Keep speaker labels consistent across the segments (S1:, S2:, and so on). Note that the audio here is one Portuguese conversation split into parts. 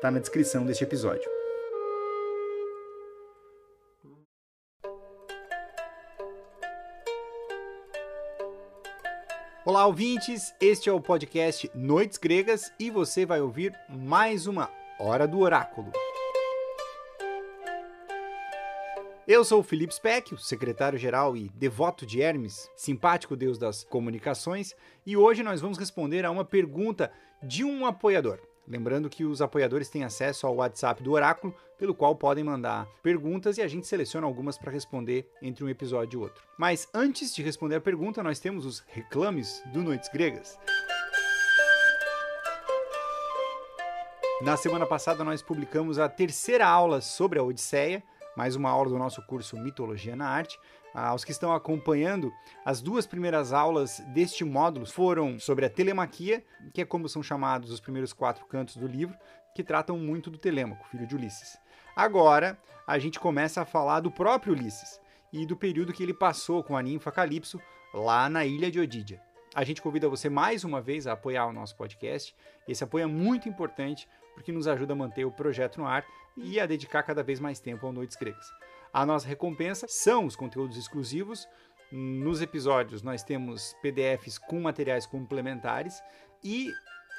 S1: está na descrição deste episódio. Olá, ouvintes! Este é o podcast Noites Gregas e você vai ouvir mais uma Hora do Oráculo. Eu sou o Felipe Speck, secretário-geral e devoto de Hermes, simpático deus das comunicações, e hoje nós vamos responder a uma pergunta de um apoiador. Lembrando que os apoiadores têm acesso ao WhatsApp do Oráculo, pelo qual podem mandar perguntas e a gente seleciona algumas para responder entre um episódio e outro. Mas antes de responder a pergunta, nós temos os reclames do Noites Gregas. Na semana passada, nós publicamos a terceira aula sobre a Odisseia, mais uma aula do nosso curso Mitologia na Arte. Aos que estão acompanhando, as duas primeiras aulas deste módulo foram sobre a telemaquia, que é como são chamados os primeiros quatro cantos do livro, que tratam muito do Telêmaco, filho de Ulisses. Agora, a gente começa a falar do próprio Ulisses e do período que ele passou com a ninfa Calypso lá na ilha de Odídia. A gente convida você mais uma vez a apoiar o nosso podcast. Esse apoio é muito importante porque nos ajuda a manter o projeto no ar e a dedicar cada vez mais tempo ao Noites Gregas. A nossa recompensa são os conteúdos exclusivos. Nos episódios, nós temos PDFs com materiais complementares e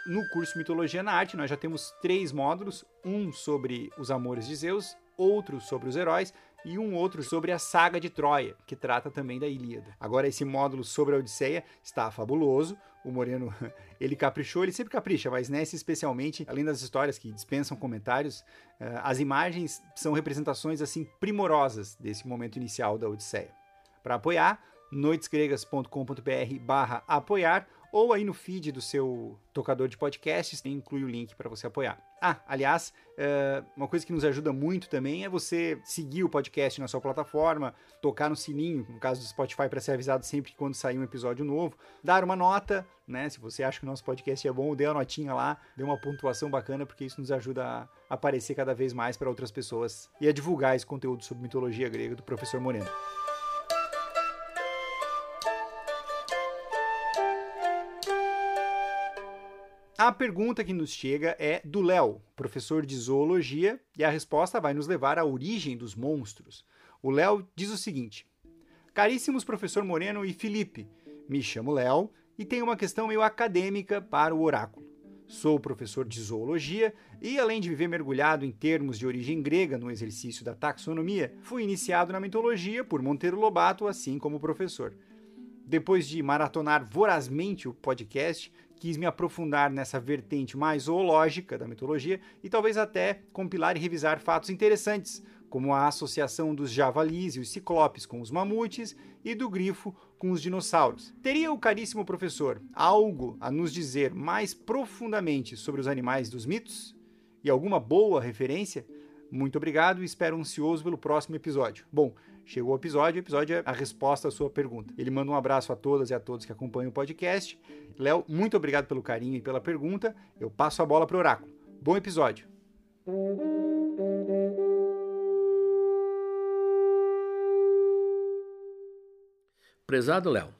S1: no curso Mitologia na Arte, nós já temos três módulos: um sobre os amores de Zeus, outro sobre os heróis e um outro sobre a saga de Troia, que trata também da Ilíada. Agora, esse módulo sobre a Odisseia está fabuloso. O Moreno, ele caprichou, ele sempre capricha, mas nesse especialmente, além das histórias que dispensam comentários, eh, as imagens são representações assim primorosas desse momento inicial da Odisseia. Para apoiar, noitesgregas.com.br barra apoiar ou aí no feed do seu tocador de podcasts, inclui o link para você apoiar. Ah, aliás, eh, uma coisa que nos ajuda muito também é você seguir o podcast na sua plataforma, tocar no sininho, no caso do Spotify, para ser avisado sempre que quando sair um episódio novo, dar uma nota, né? Se você acha que o nosso podcast é bom, dê a notinha lá, dê uma pontuação bacana, porque isso nos ajuda a aparecer cada vez mais para outras pessoas e a divulgar esse conteúdo sobre mitologia grega do professor Moreno. A pergunta que nos chega é do Léo, professor de zoologia, e a resposta vai nos levar à origem dos monstros. O Léo diz o seguinte: Caríssimos professor Moreno e Felipe, me chamo Léo e tenho uma questão meio acadêmica para o oráculo. Sou professor de zoologia e, além de viver mergulhado em termos de origem grega no exercício da taxonomia, fui iniciado na mitologia por Monteiro Lobato, assim como professor. Depois de maratonar vorazmente o podcast, quis me aprofundar nessa vertente mais zoológica da mitologia e talvez até compilar e revisar fatos interessantes, como a associação dos javalis e os ciclopes com os mamutes e do grifo com os dinossauros. Teria o caríssimo professor algo a nos dizer mais profundamente sobre os animais dos mitos? E alguma boa referência? Muito obrigado e espero ansioso pelo próximo episódio. Bom, chegou o episódio, o episódio é a resposta à sua pergunta. Ele manda um abraço a todas e a todos que acompanham o podcast. Léo, muito obrigado pelo carinho e pela pergunta. Eu passo a bola para o Oráculo. Bom episódio.
S2: Prezado Léo,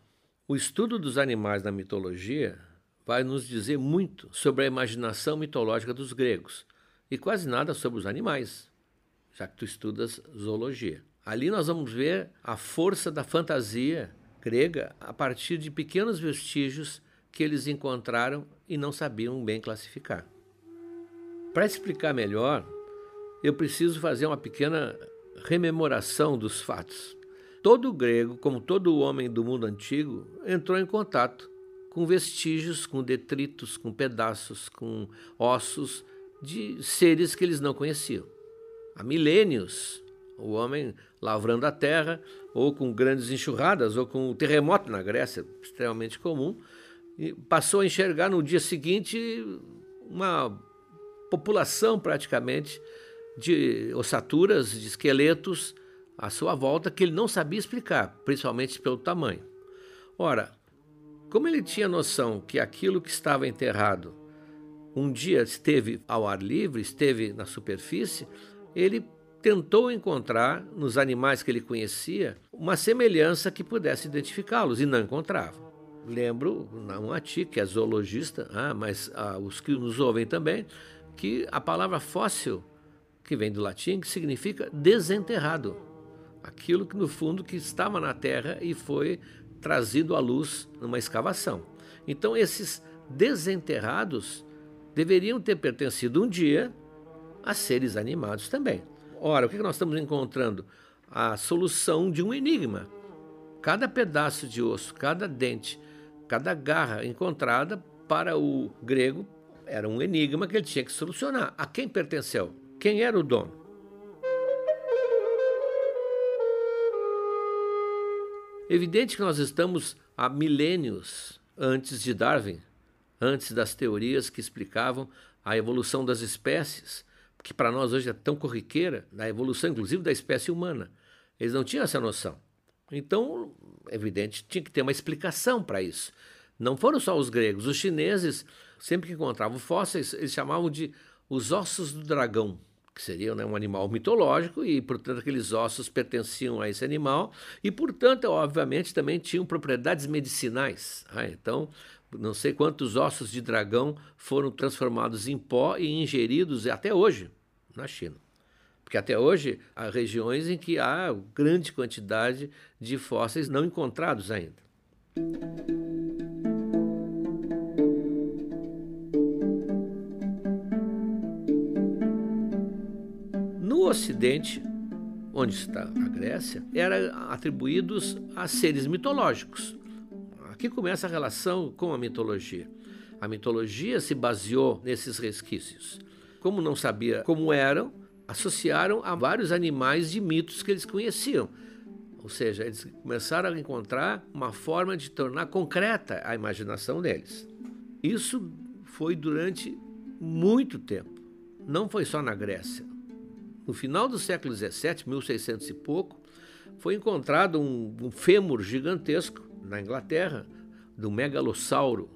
S2: o estudo dos animais na mitologia vai nos dizer muito sobre a imaginação mitológica dos gregos e quase nada sobre os animais, já que tu estudas zoologia. Ali nós vamos ver a força da fantasia grega a partir de pequenos vestígios que eles encontraram e não sabiam bem classificar. Para explicar melhor, eu preciso fazer uma pequena rememoração dos fatos. Todo grego, como todo homem do mundo antigo, entrou em contato com vestígios, com detritos, com pedaços, com ossos de seres que eles não conheciam. Há milênios, o homem lavrando a terra, ou com grandes enxurradas, ou com um terremoto na Grécia, extremamente comum, e passou a enxergar no dia seguinte uma população praticamente de ossaturas, de esqueletos à sua volta que ele não sabia explicar, principalmente pelo tamanho. Ora, como ele tinha noção que aquilo que estava enterrado um dia esteve ao ar livre, esteve na superfície, ele tentou encontrar nos animais que ele conhecia uma semelhança que pudesse identificá-los e não encontrava. Lembro, não a ti, que é zoologista, ah, mas ah, os que nos ouvem também, que a palavra fóssil, que vem do latim, que significa desenterrado. Aquilo que no fundo que estava na terra e foi trazido à luz numa escavação. Então, esses desenterrados deveriam ter pertencido um dia a seres animados também. Ora, o que nós estamos encontrando? A solução de um enigma. Cada pedaço de osso, cada dente, cada garra encontrada para o grego era um enigma que ele tinha que solucionar. A quem pertenceu? Quem era o dono? Evidente que nós estamos há milênios antes de Darwin, antes das teorias que explicavam a evolução das espécies, que para nós hoje é tão corriqueira, da evolução inclusive da espécie humana. Eles não tinham essa noção. Então, evidente, tinha que ter uma explicação para isso. Não foram só os gregos, os chineses, sempre que encontravam fósseis, eles chamavam de os ossos do dragão que seria né, um animal mitológico, e, portanto, aqueles ossos pertenciam a esse animal, e, portanto, obviamente, também tinham propriedades medicinais. Ah, então, não sei quantos ossos de dragão foram transformados em pó e ingeridos até hoje na China. Porque até hoje há regiões em que há grande quantidade de fósseis não encontrados ainda. Ocidente, onde está a Grécia, eram atribuídos a seres mitológicos. Aqui começa a relação com a mitologia. A mitologia se baseou nesses resquícios. Como não sabia como eram, associaram a vários animais de mitos que eles conheciam. Ou seja, eles começaram a encontrar uma forma de tornar concreta a imaginação deles. Isso foi durante muito tempo. Não foi só na Grécia. No final do século XVII, 1600 e pouco, foi encontrado um, um fêmur gigantesco na Inglaterra, do megalossauro.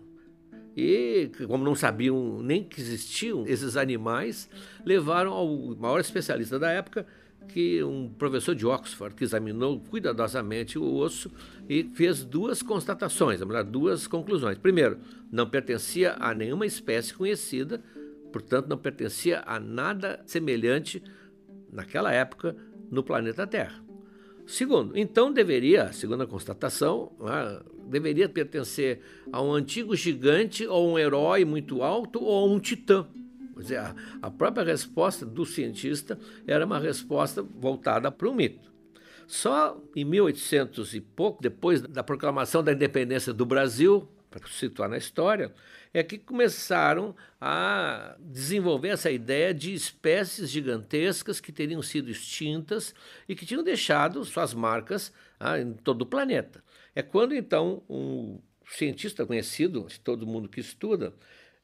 S2: E, como não sabiam nem que existiam esses animais, levaram ao maior especialista da época, que um professor de Oxford, que examinou cuidadosamente o osso e fez duas constatações, duas conclusões. Primeiro, não pertencia a nenhuma espécie conhecida, portanto, não pertencia a nada semelhante naquela época, no planeta Terra. Segundo, então deveria, segundo a constatação, né, deveria pertencer a um antigo gigante ou um herói muito alto ou a um titã. Quer dizer, a, a própria resposta do cientista era uma resposta voltada para o mito. Só em 1800 e pouco, depois da proclamação da independência do Brasil, para situar na história, é que começaram a desenvolver essa ideia de espécies gigantescas que teriam sido extintas e que tinham deixado suas marcas ah, em todo o planeta. É quando então um cientista conhecido de todo mundo que estuda,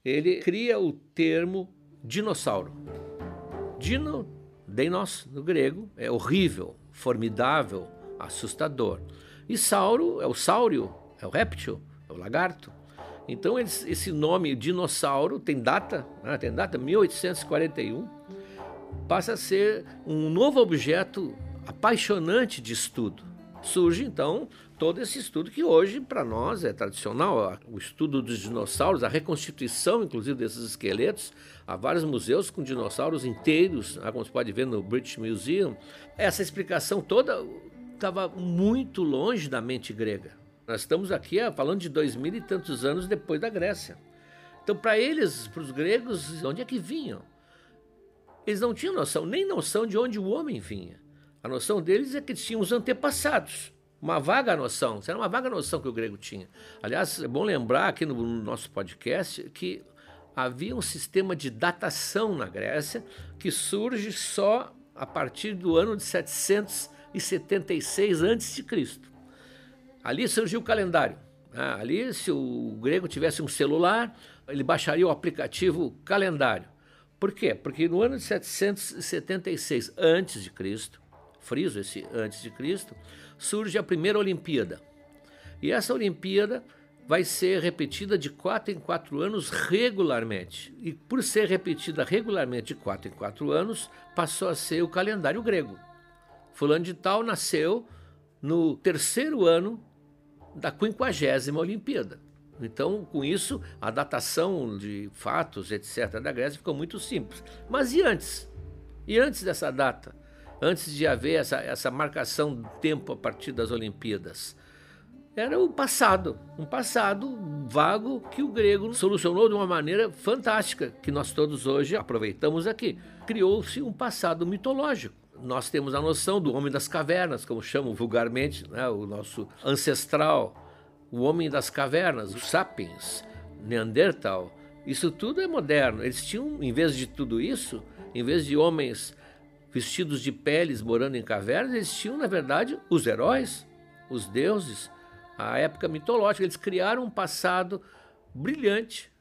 S2: ele cria o termo dinossauro. Dino, deinos no grego, é horrível, formidável, assustador. E sauro é o sáurio, é o réptil, é o lagarto. Então esse nome dinossauro tem data, né, tem data 1841, passa a ser um novo objeto apaixonante de estudo. Surge então todo esse estudo que hoje para nós é tradicional, o estudo dos dinossauros, a reconstituição inclusive desses esqueletos. Há vários museus com dinossauros inteiros, né, como você pode ver no British Museum. Essa explicação toda estava muito longe da mente grega. Nós estamos aqui falando de dois mil e tantos anos depois da Grécia. Então, para eles, para os gregos, de onde é que vinham? Eles não tinham noção, nem noção de onde o homem vinha. A noção deles é que tinham os antepassados. Uma vaga noção, era uma vaga noção que o grego tinha. Aliás, é bom lembrar aqui no nosso podcast que havia um sistema de datação na Grécia que surge só a partir do ano de 776 a.C. Ali surgiu o calendário. Ah, ali, se o grego tivesse um celular, ele baixaria o aplicativo calendário. Por quê? Porque no ano de 776 a.C., friso esse antes de Cristo, surge a primeira Olimpíada. E essa Olimpíada vai ser repetida de quatro em quatro anos regularmente. E por ser repetida regularmente de quatro em quatro anos, passou a ser o calendário grego. Fulano de Tal nasceu no terceiro ano da quinquagésima Olimpíada. Então, com isso, a datação de fatos, etc., da Grécia ficou muito simples. Mas e antes? E antes dessa data? Antes de haver essa, essa marcação do tempo a partir das Olimpíadas? Era o passado, um passado vago que o grego solucionou de uma maneira fantástica, que nós todos hoje aproveitamos aqui. Criou-se um passado mitológico nós temos a noção do homem das cavernas, como chamam vulgarmente né, o nosso ancestral, o homem das cavernas, os sapiens, Neandertal. Isso tudo é moderno. Eles tinham, em vez de tudo isso, em vez de homens vestidos de peles morando em cavernas, eles tinham, na verdade, os heróis, os deuses, a época mitológica. Eles criaram um passado brilhante,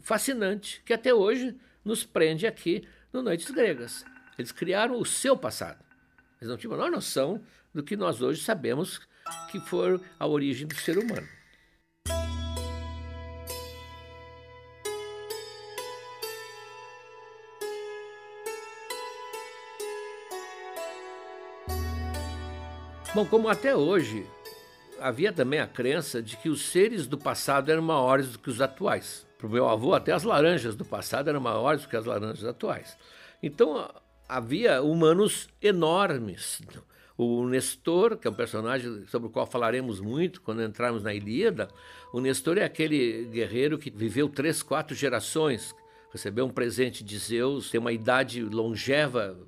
S2: fascinante, que até hoje nos prende aqui no Noites Gregas. Eles criaram o seu passado. Eles não tinham a menor noção do que nós hoje sabemos que foi a origem do ser humano. Bom, como até hoje havia também a crença de que os seres do passado eram maiores do que os atuais. Para o meu avô, até as laranjas do passado eram maiores do que as laranjas atuais. Então, havia humanos enormes. O Nestor, que é um personagem sobre o qual falaremos muito quando entrarmos na Ilíada, o Nestor é aquele guerreiro que viveu três, quatro gerações, recebeu um presente de Zeus, tem uma idade longeva,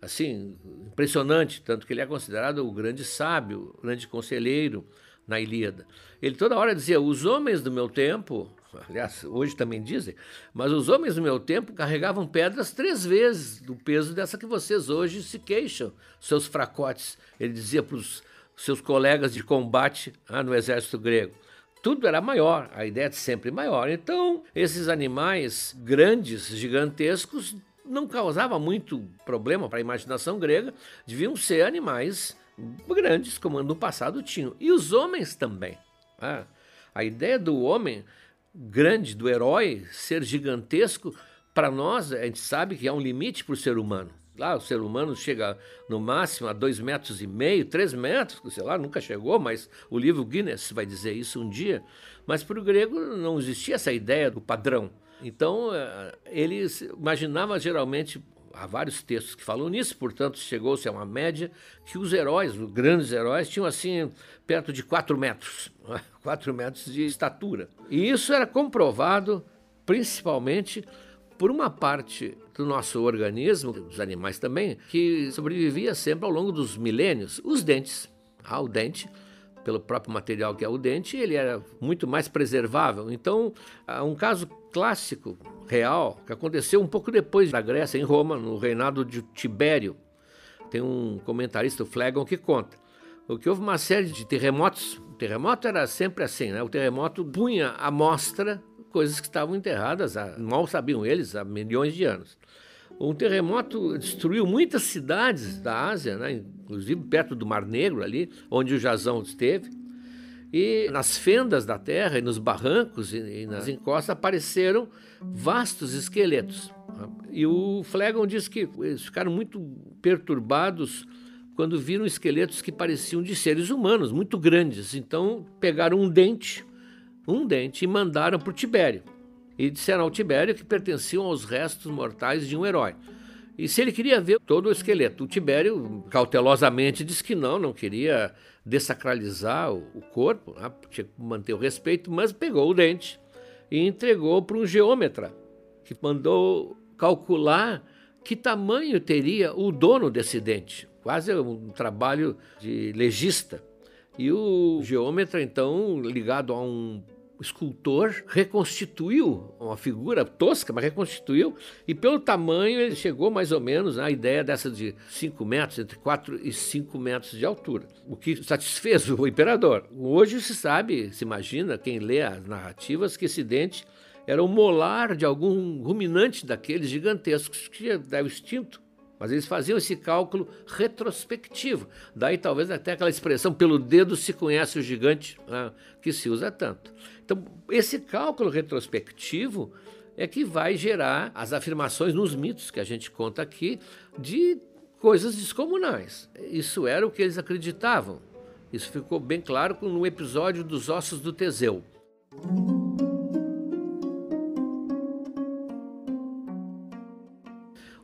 S2: assim, impressionante, tanto que ele é considerado o grande sábio, o grande conselheiro na Ilíada. Ele toda hora dizia: os homens do meu tempo aliás, hoje também dizem, mas os homens do meu tempo carregavam pedras três vezes do peso dessa que vocês hoje se queixam, seus fracotes. Ele dizia para os seus colegas de combate ah, no exército grego. Tudo era maior, a ideia de sempre maior. Então, esses animais grandes, gigantescos, não causavam muito problema para a imaginação grega, deviam ser animais grandes, como no passado tinham. E os homens também. Ah, a ideia do homem grande, do herói, ser gigantesco, para nós, a gente sabe que há um limite para o ser humano. Lá, o ser humano chega no máximo a dois metros e meio, três metros, sei lá, nunca chegou, mas o livro Guinness vai dizer isso um dia. Mas para o grego não existia essa ideia do padrão. Então, eh, eles imaginavam geralmente há vários textos que falam nisso, portanto, chegou-se a uma média que os heróis, os grandes heróis, tinham assim perto de 4 metros, 4 metros de estatura. E isso era comprovado principalmente por uma parte do nosso organismo, dos animais também, que sobrevivia sempre ao longo dos milênios, os dentes. Ah, o dente pelo próprio material que é o dente, ele era muito mais preservável. Então, um caso clássico, real, que aconteceu um pouco depois da Grécia, em Roma, no reinado de Tibério. Tem um comentarista, o Flegon, que conta. O que houve uma série de terremotos. O terremoto era sempre assim, né? O terremoto punha à mostra coisas que estavam enterradas, mal sabiam eles, há milhões de anos. Um terremoto destruiu muitas cidades da Ásia, né? inclusive perto do Mar Negro, ali, onde o Jazão esteve. E nas fendas da terra, e nos barrancos e, nas encostas apareceram vastos esqueletos. E o Flegon diz que eles ficaram muito perturbados quando viram esqueletos que pareciam de seres humanos, muito grandes. Então pegaram um dente, um dente, e mandaram para o Tibério. E disseram ao Tibério que pertenciam aos restos mortais de um herói. E se ele queria ver todo o esqueleto, o Tibério cautelosamente disse que não, não queria desacralizar o, corpo, né? tinha que manter o respeito, mas pegou o dente e entregou para um geômetra, que mandou calcular que tamanho teria o dono desse dente. Quase um trabalho de legista. E o geômetra, então, ligado a um escultor, reconstituiu uma figura tosca, mas reconstituiu, e pelo tamanho ele chegou mais ou menos à ideia dessa de 5 metros, entre 4 e 5 metros de altura, o que satisfez o imperador. Hoje se sabe, se imagina, quem lê as narrativas, que esse dente era o molar de algum ruminante daqueles gigantescos que já extinto. Mas eles faziam esse cálculo retrospectivo. Daí talvez até aquela expressão pelo dedo se conhece o gigante, né, que se usa tanto. Então, esse cálculo retrospectivo é que vai gerar as afirmações nos mitos que a gente conta aqui de coisas descomunais. Isso era o que eles acreditavam. Isso ficou bem claro no episódio dos ossos do Teseu.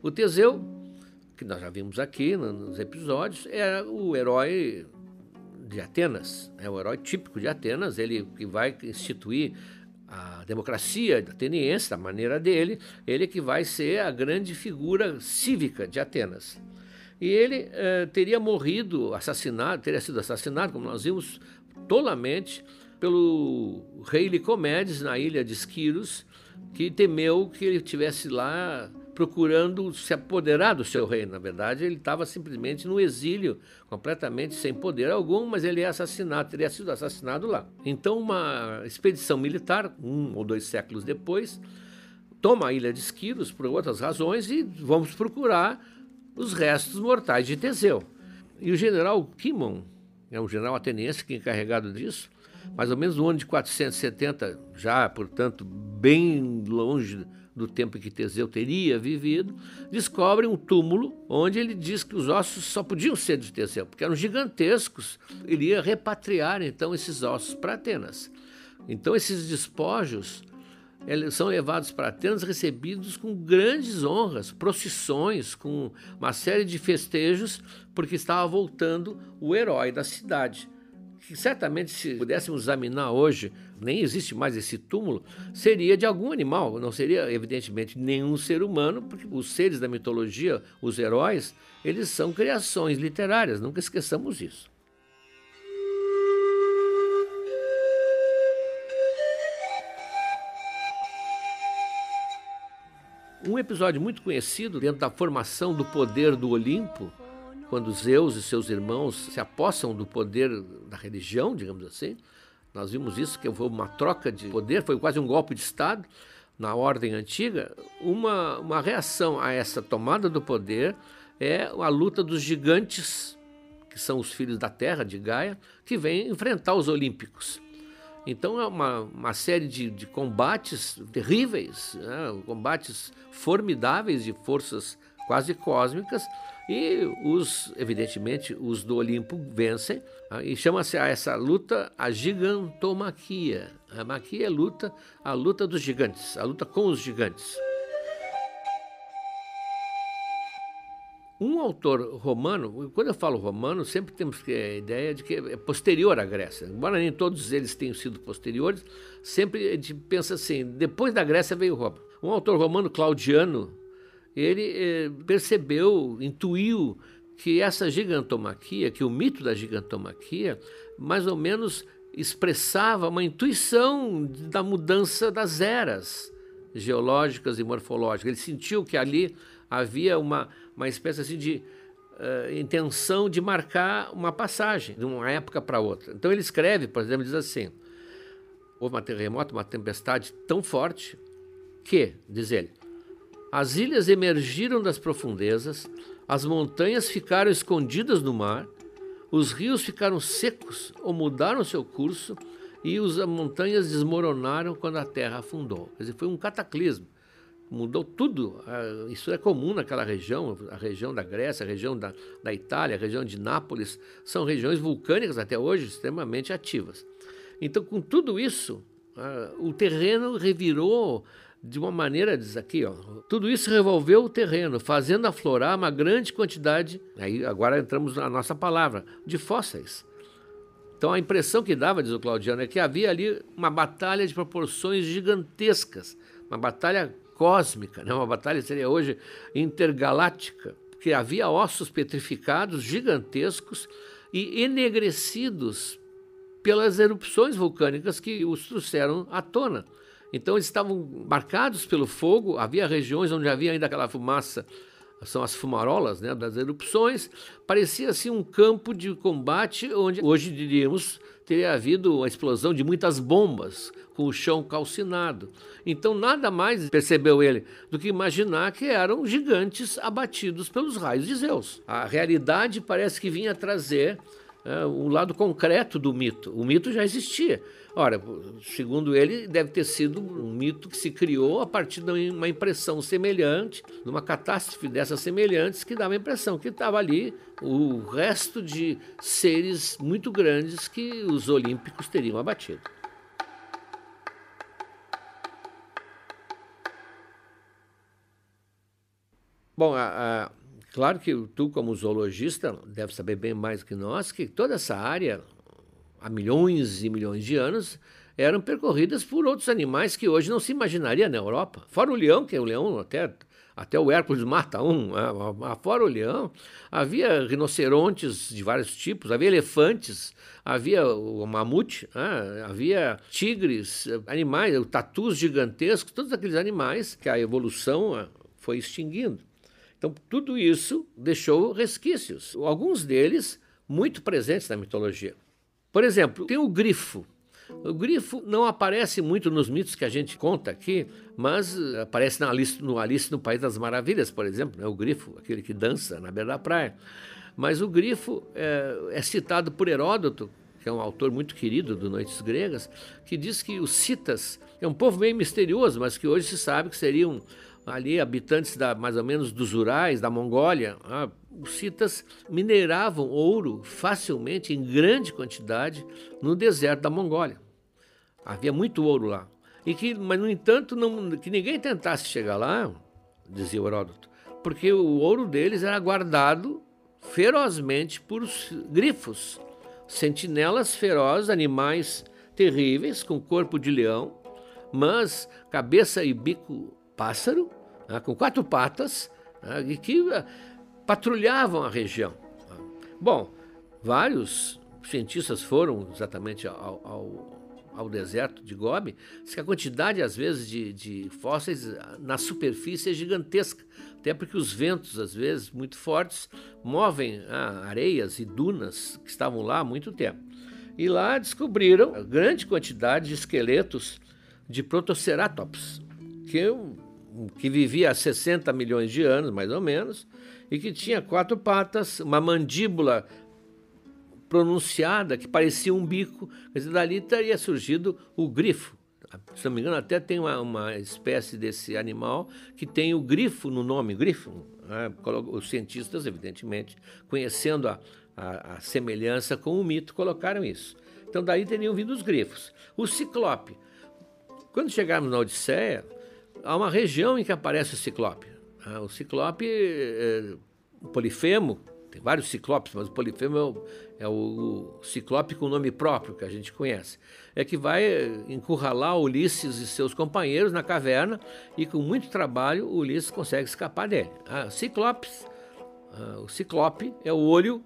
S2: O Teseu, que nós já vimos aqui nos episódios, era o herói de Atenas, é o herói típico de Atenas, ele que vai instituir a democracia ateniense, da maneira dele, ele que vai ser a grande figura cívica de Atenas. E ele eh, teria morrido, assassinado, teria sido assassinado, como nós vimos, tolamente pelo rei Licomedes na ilha de Esquiros, que temeu que ele tivesse lá procurando se apoderar do seu reino. Na verdade, ele estava simplesmente no exílio, completamente sem poder algum, mas ele é assassinado, teria sido assassinado lá. Então, uma expedição militar, um ou dois séculos depois, toma a ilha de Esquiros por outras razões e vamos procurar os restos mortais de Teseu. E o general Kimon, é um general ateniense que é encarregado disso, mais ou menos no ano de 470, já, portanto, bem longe do tempo em que Teseu teria vivido, descobre um túmulo onde ele diz que os ossos só podiam ser de Teseu, porque eram gigantescos. Ele ia repatriar então esses ossos para Atenas. Então esses despojos são levados para Atenas recebidos com grandes honras, procissões, com uma série de festejos, porque estava voltando o herói da cidade que certamente, se pudéssemos examinar hoje, nem existe mais esse túmulo, seria de algum animal, não seria, evidentemente, nenhum ser humano, porque os seres da mitologia, os heróis, eles são criações literárias, nunca esqueçamos isso. Um episódio muito conhecido dentro da formação do poder do Olimpo quando Zeus e seus irmãos se apossam do poder da religião, digamos assim. Nós vimos isso, que foi uma troca de poder, foi quase um golpe de Estado na ordem antiga. Uma, uma reação a essa tomada do poder é a luta dos gigantes, que são os filhos da terra, de Gaia, que vêm enfrentar os olímpicos. Então é uma, uma série de, de combates terríveis, né? combates formidáveis de forças quase cósmicas, e os, evidentemente, os do Olimpo vencem, tá? e chama-se a essa luta a gigantomaquia. A maquia é luta, a luta dos gigantes, a luta com os gigantes. Um autor romano, quando eu falo romano, sempre temos a ideia de que é posterior à Grécia. Embora nem todos eles tenham sido posteriores, sempre a gente pensa assim: depois da Grécia veio Roma. Um autor romano, Claudiano, ele eh, percebeu, intuiu que essa gigantomaquia, que o mito da gigantomaquia, mais ou menos expressava uma intuição da mudança das eras geológicas e morfológicas. Ele sentiu que ali havia uma, uma espécie assim de uh, intenção de marcar uma passagem de uma época para outra. Então ele escreve, por exemplo, diz assim: houve um terremoto, uma tempestade tão forte que, diz ele, as ilhas emergiram das profundezas, as montanhas ficaram escondidas no mar, os rios ficaram secos ou mudaram seu curso e as montanhas desmoronaram quando a terra afundou. Quer dizer, foi um cataclismo. Mudou tudo. Ah, isso é comum naquela região, a região da Grécia, a região da, da Itália, a região de Nápoles. São regiões vulcânicas até hoje extremamente ativas. Então, com tudo isso, ah, o terreno revirou de uma maneira, diz aqui, ó, tudo isso revolveu o terreno, fazendo aflorar uma grande quantidade, aí agora entramos na nossa palavra, de fósseis. Então a impressão que dava, diz o Claudiano, é que havia ali uma batalha de proporções gigantescas, uma batalha cósmica, né? uma batalha seria hoje intergaláctica, porque havia ossos petrificados gigantescos e enegrecidos pelas erupções vulcânicas que os trouxeram à tona. Então eles estavam marcados pelo fogo, havia regiões onde havia ainda aquela fumaça, são as fumarolas né, das erupções, parecia assim um campo de combate onde hoje diríamos teria havido uma explosão de muitas bombas com o chão calcinado. Então nada mais percebeu ele do que imaginar que eram gigantes abatidos pelos raios de Zeus. A realidade parece que vinha trazer é, o lado concreto do mito. O mito já existia. Ora, segundo ele, deve ter sido um mito que se criou a partir de uma impressão semelhante, de uma catástrofe dessas semelhantes, que dava a impressão que estava ali o resto de seres muito grandes que os olímpicos teriam abatido. Bom, a, a Claro que tu, como zoologista, deve saber bem mais que nós que toda essa área, há milhões e milhões de anos, eram percorridas por outros animais que hoje não se imaginaria na Europa. Fora o leão, que é o leão até até o Hércules mata um, né? fora o leão, havia rinocerontes de vários tipos, havia elefantes, havia o mamute, né? havia tigres, animais, tatus gigantescos, todos aqueles animais que a evolução ah, foi extinguindo. Então, tudo isso deixou resquícios, alguns deles muito presentes na mitologia. Por exemplo, tem o grifo. O grifo não aparece muito nos mitos que a gente conta aqui, mas aparece na Alice, no Alice no País das Maravilhas, por exemplo, né? o grifo, aquele que dança na beira da praia. Mas o grifo é, é citado por Heródoto, que é um autor muito querido do Noites Gregas, que diz que os citas é um povo meio misterioso, mas que hoje se sabe que seriam ali habitantes da, mais ou menos dos Urais, da Mongólia, ah, os citas mineravam ouro facilmente, em grande quantidade, no deserto da Mongólia. Havia muito ouro lá. E que, mas, no entanto, não, que ninguém tentasse chegar lá, dizia Heródoto, porque o ouro deles era guardado ferozmente por grifos, sentinelas ferozes, animais terríveis, com corpo de leão, mas cabeça e bico pássaro, né, com quatro patas, né, e que uh, patrulhavam a região. Bom, vários cientistas foram exatamente ao, ao, ao deserto de Gobi, que a quantidade, às vezes, de, de fósseis ah, na superfície é gigantesca, até porque os ventos, às vezes, muito fortes, movem ah, areias e dunas que estavam lá há muito tempo. E lá descobriram a grande quantidade de esqueletos de Protoceratops, que que vivia há 60 milhões de anos, mais ou menos, e que tinha quatro patas, uma mandíbula pronunciada que parecia um bico. Dizer, dali teria surgido o grifo. Se não me engano, até tem uma, uma espécie desse animal que tem o grifo no nome, grifo. Né? Os cientistas, evidentemente, conhecendo a, a, a semelhança com o mito, colocaram isso. Então, daí teriam vindo os grifos. O ciclope. Quando chegarmos na Odisseia, há uma região em que aparece o ciclope. Ah, o ciclope, é, o polifemo, tem vários ciclopes, mas o polifemo é o, é o ciclope com nome próprio que a gente conhece. É que vai encurralar Ulisses e seus companheiros na caverna e com muito trabalho o Ulisses consegue escapar dele. Ah, ciclopes, ah, o ciclope é o olho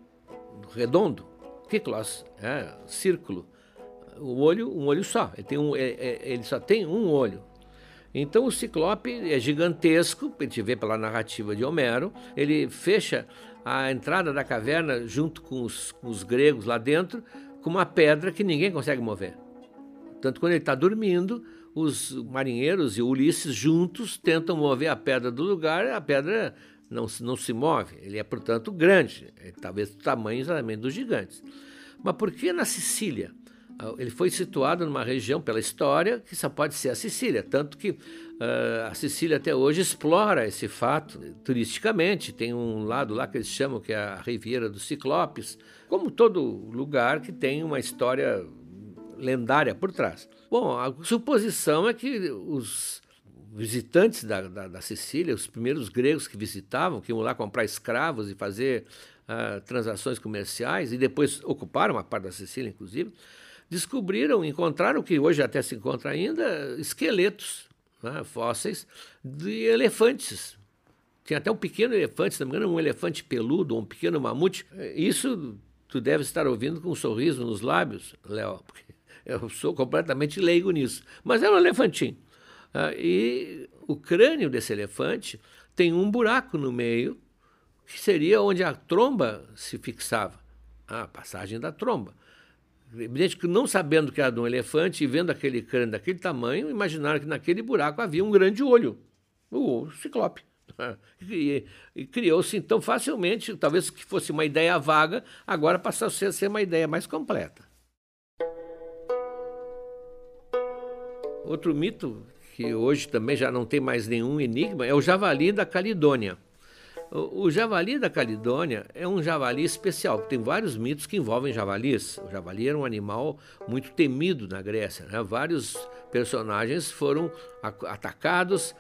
S2: redondo, ciclos, é, círculo. O olho, um olho só. Ele, tem um, é, é, ele só tem um olho. Então o Ciclope é gigantesco, a gente vê pela narrativa de Homero, ele fecha a entrada da caverna junto com os, com os gregos lá dentro, com uma pedra que ninguém consegue mover. Tanto quando ele está dormindo, os marinheiros e Ulisses juntos tentam mover a pedra do lugar, a pedra não, não se move. Ele é, portanto, grande, é, talvez do tamanho exatamente dos gigantes. Mas por que na Sicília? Ah, ele foi situado numa região, pela história, que só pode ser a Sicília. Tanto que uh, a Sicília até hoje explora esse fato turisticamente. Tem um lado lá que eles chamam que é a Riviera dos Ciclopes, como todo lugar que tem uma história lendária por trás. Bom, a suposição é que os visitantes da, da, da Sicília, os primeiros gregos que visitavam, que iam lá comprar escravos e fazer uh, transações comerciais, e depois ocuparam uma parte da Sicília, inclusive, descobriram, encontraram, que hoje até se encontra ainda, esqueletos né, fósseis de elefantes. Tinha até um pequeno elefante, se não me engano, um elefante peludo, um pequeno mamute. Isso tu deve estar ouvindo com um sorriso nos lábios, Léo, porque eu sou completamente leigo nisso. Mas era um elefantinho. Ah, e o crânio desse elefante tem um buraco no meio, que seria onde a tromba se fixava, a passagem da tromba. Evidente que não sabendo que era de um elefante e vendo aquele crânio daquele tamanho, imaginaram que naquele buraco havia um grande olho, o ciclope. E, e criou-se então facilmente, talvez que fosse uma ideia vaga, agora passou a ser uma ideia mais completa. Outro mito que hoje também já não tem mais nenhum enigma é o javali da Calidônia. O, javali da Calidônia é um javali especial. Tem vários mitos que envolvem javalis. O javali era um animal muito temido na Grécia. Né? Vários personagens foram atacados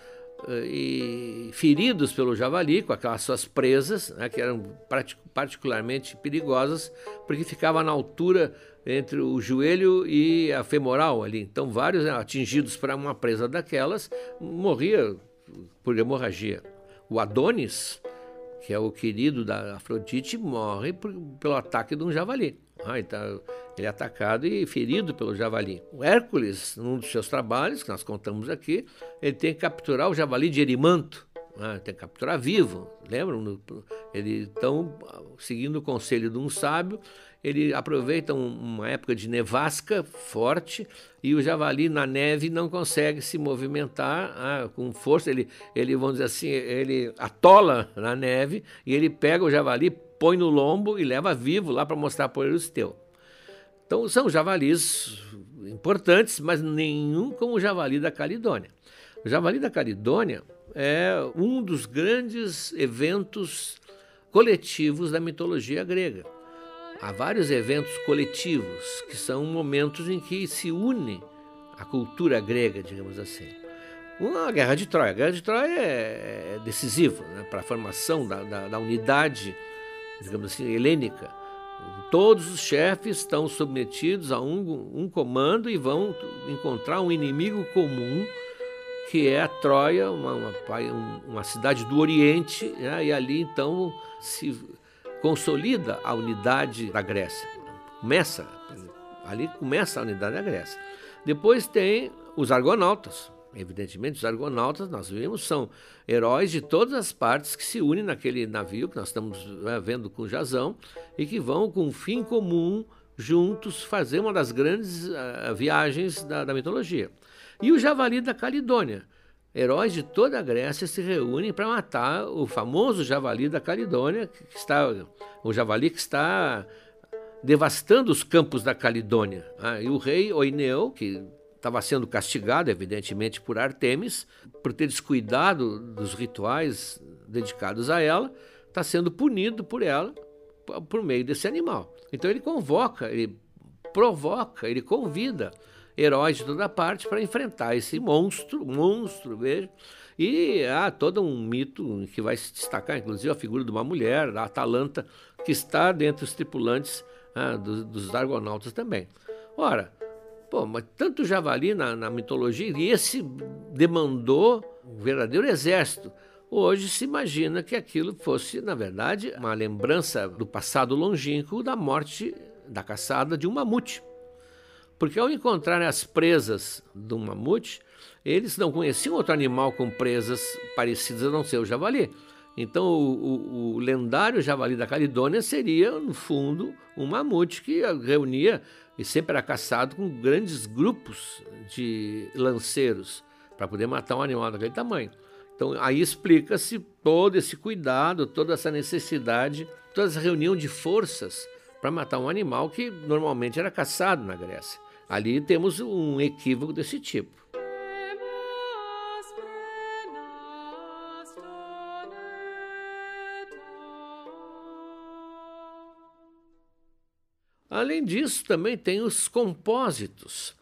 S2: uh, e feridos pelo javali com aquelas suas presas, né? que eram particularmente perigosas, porque ficava na altura entre o joelho e a femoral ali. Então, vários né, atingidos para uma presa daquelas morria por hemorragia. O Adonis que é o querido da Afrodite, morre por, pelo ataque de um javali. Ah, então, ele é atacado e ferido pelo javali. O Hércules, num dos seus trabalhos, que nós contamos aqui, ele tem que capturar o javali de Erimanto. Ah, tem que capturar vivo, lembram? Ele, então, seguindo o conselho de um sábio, ele aproveita um, uma época de nevasca forte e o javali na neve não consegue se movimentar ah, com força. Ele, ele, vamos dizer assim, ele atola na neve e ele pega o javali, põe no lombo e leva vivo lá para mostrar para o Euristeu. Então são javalis importantes, mas nenhum como o javali da Calidônia. O javali da Calidônia é um dos grandes eventos coletivos da mitologia grega há vários eventos coletivos que são momentos em que se une a cultura grega, digamos assim. Uma guerra de Troia. A guerra de Troia é, é decisiva né, para a formação da, da, da, unidade, digamos assim, helênica. Todos os chefes estão submetidos a um, um comando e vão encontrar um inimigo comum, que é a Troia, uma, uma, uma cidade do Oriente, né, e ali então se consolida a unidade da Grécia. Começa, ali começa a unidade da Grécia. Depois tem os argonautas. Evidentemente, os argonautas, nós vimos, são heróis de todas as partes que se unem naquele navio que nós estamos né, vendo com Jazão e que vão com um fim comum juntos fazer uma das grandes uh, viagens da, da mitologia. E o javali da Calidônia, heróis de toda a Grécia se reúnem para matar o famoso javali da Calidônia, que está, o javali que está devastando os campos da Calidônia. Ah, e o rei Oineu, que estava sendo castigado, evidentemente, por Artemis, por ter descuidado dos rituais dedicados a ela, está sendo punido por ela por meio desse animal. Então ele convoca, ele provoca, ele convida heróis de toda parte para enfrentar esse monstro, monstro, veja. E há todo um mito que vai se destacar, inclusive a figura de uma mulher, a Atalanta, que está dentre os tripulantes ah, dos, dos argonautas também. Ora, pô, mas tanto javali na, na mitologia, e esse demandou um verdadeiro exército. Hoje se imagina que aquilo fosse, na verdade, uma lembrança do passado longínquo da morte, da caçada de um mamute. Porque ao encontrarem as presas do mamute, eles não conheciam outro animal com presas parecidas a não ser o javali. Então, o, o, o, lendário javali da Calidônia seria, no fundo, um mamute que reunia e sempre era caçado com grandes grupos de lanceiros para poder matar um animal daquele tamanho. Então, aí explica-se todo esse cuidado, toda essa necessidade, toda essa reunião de forças para matar um animal que normalmente era caçado na Grécia. Ali temos um equívoco desse tipo. Além disso, também tem os compósitos.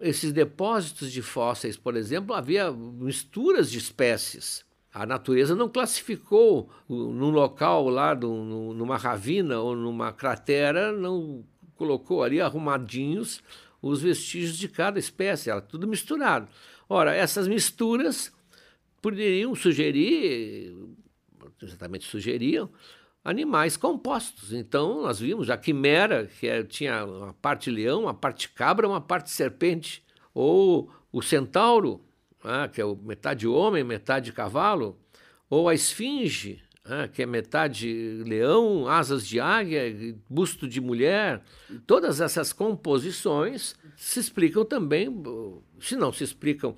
S2: Esses depósitos de fósseis, por exemplo, havia misturas de espécies. A natureza não classificou num local lá, numa ravina ou numa cratera, não colocou ali arrumadinhos os vestígios de cada espécie, era tudo misturado. Ora, essas misturas poderiam sugerir, exatamente sugeriam, animais compostos. Então, nós vimos a quimera, que é, tinha uma parte leão, uma parte cabra, uma parte serpente, ou o centauro, ah, que é metade homem, metade cavalo, ou a esfinge, que é metade leão, asas de águia, busto de mulher. Todas essas composições se explicam também, se não se explicam,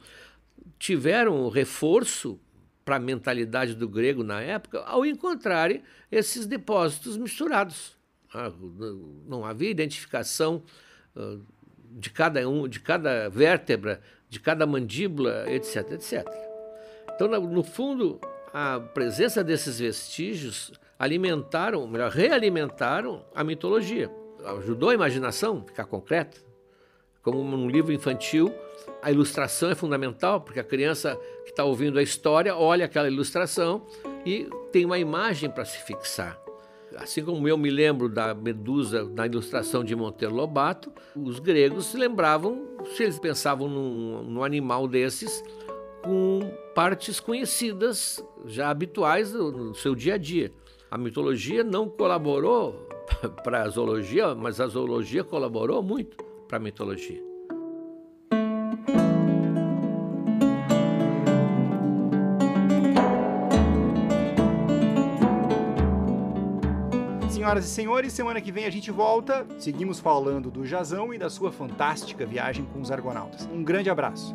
S2: tiveram reforço para a mentalidade do grego na época ao encontrarem esses depósitos misturados. Ah, não havia identificação de cada um, de cada vértebra, de cada mandíbula, etc, etc. Então, no fundo, a presença desses vestígios alimentaram, melhor, realimentaram a mitologia. Ajudou a imaginação a ficar concreta. Como num livro infantil, a ilustração é fundamental, porque a criança que está ouvindo a história olha aquela ilustração e tem uma imagem para se fixar. Assim como eu me lembro da Medusa na ilustração de Monteiro Lobato, os gregos se lembravam, se eles pensavam num, num animal desses, com partes conhecidas, já habituais no seu dia a dia. A mitologia não colaborou para a zoologia, mas a zoologia colaborou muito para a mitologia.
S1: Senhoras e senhores, semana que vem a gente volta. Seguimos falando do Jazão e da sua fantástica viagem com os argonautas. Um grande abraço.